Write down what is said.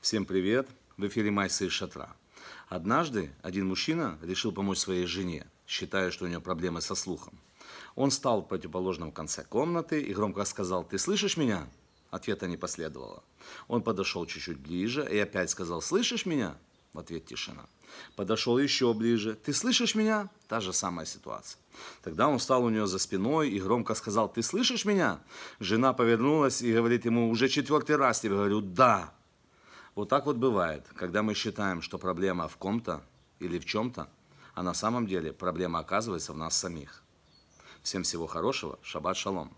Всем привет! В эфире Майса из Шатра. Однажды один мужчина решил помочь своей жене, считая, что у нее проблемы со слухом. Он стал в противоположном конце комнаты и громко сказал «Ты слышишь меня?» Ответа не последовало. Он подошел чуть-чуть ближе и опять сказал «Слышишь меня?» В ответ тишина. Подошел еще ближе. «Ты слышишь меня?» Та же самая ситуация. Тогда он встал у нее за спиной и громко сказал «Ты слышишь меня?» Жена повернулась и говорит ему «Уже четвертый раз тебе говорю «да». Вот так вот бывает, когда мы считаем, что проблема в ком-то или в чем-то, а на самом деле проблема оказывается в нас самих. Всем всего хорошего. Шаббат шалом.